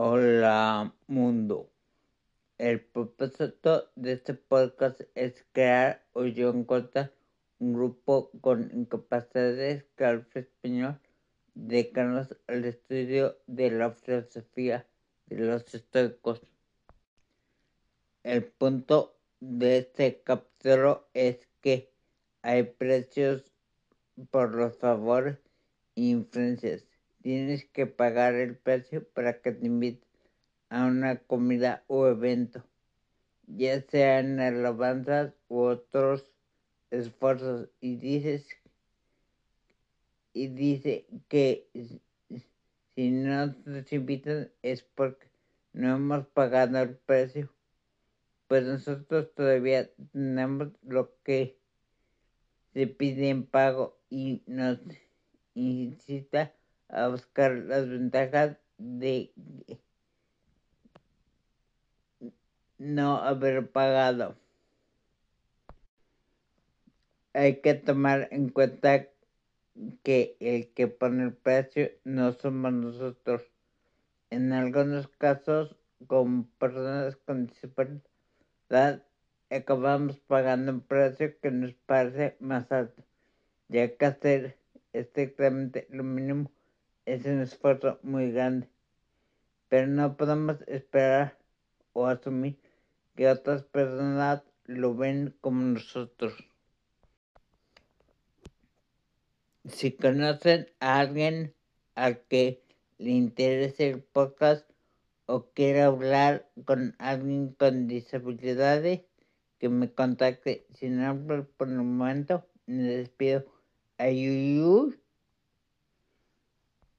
Hola mundo. El propósito de este podcast es crear o yo encontrar un grupo con incapacidades que habla español dedicarnos al estudio de la filosofía de los estoicos. El punto de este capítulo es que hay precios por los favores e influencias tienes que pagar el precio para que te inviten a una comida o evento, ya sean alabanzas u otros esfuerzos. Y dices y dice que si no nos invitan es porque no hemos pagado el precio. Pues nosotros todavía tenemos lo que se pide en pago y nos incita a buscar las ventajas de no haber pagado. Hay que tomar en cuenta que el que pone el precio no somos nosotros. En algunos casos, como personas con discapacidad, acabamos pagando un precio que nos parece más alto, ya que hacer estrictamente lo mínimo es un esfuerzo muy grande, pero no podemos esperar o asumir que otras personas lo ven como nosotros. Si conocen a alguien al que le interese el podcast o quiere hablar con alguien con disabilidades, que me contacte. Sin hablar por el momento, me despido. Ayuyu.